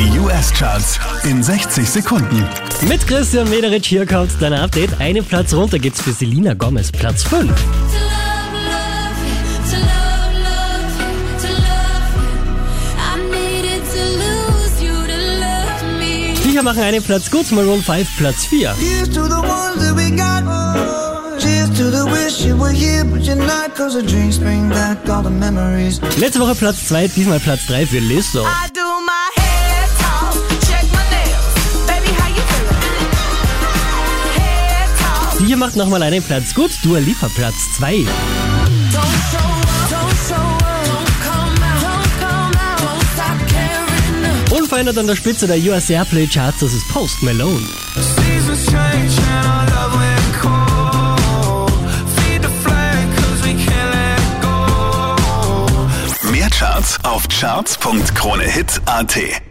Die US-Charts in 60 Sekunden. Mit Christian Mederich hier kommt dein Update. Einen Platz runter geht's für Selina Gomez, Platz 5. To love, love you, to love, love you, to love you. I needed to lose you to love me. Viecher machen einen Platz gut, Maroon 5, Platz 4. Here's to the ones that we got. Cheers to the wish you were here, but you're not. Cause the drinks bring back all the memories. Letzte Woche Platz 2, diesmal Platz 3 für Lizzo. Viecher macht nochmal einen Platz gut, Dua Lipa, Platz 2. don't show up, don't show up, don't come out, don't come out, won't stop caring. Unverändert an der Spitze der US Airplay Charts, das ist Post Malone. Mehr Charts auf charts.kronehit.at.